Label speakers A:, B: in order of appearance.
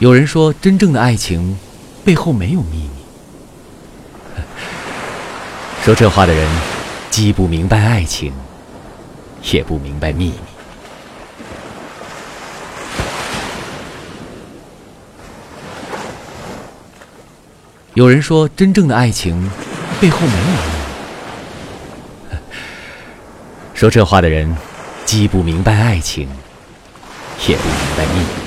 A: 有人说真正的爱情背后没有秘密。说这话的人既不明白爱情也不明白秘密。有人说真正的爱情背后没有秘密。说这话的人既不明白爱情也不明白秘密。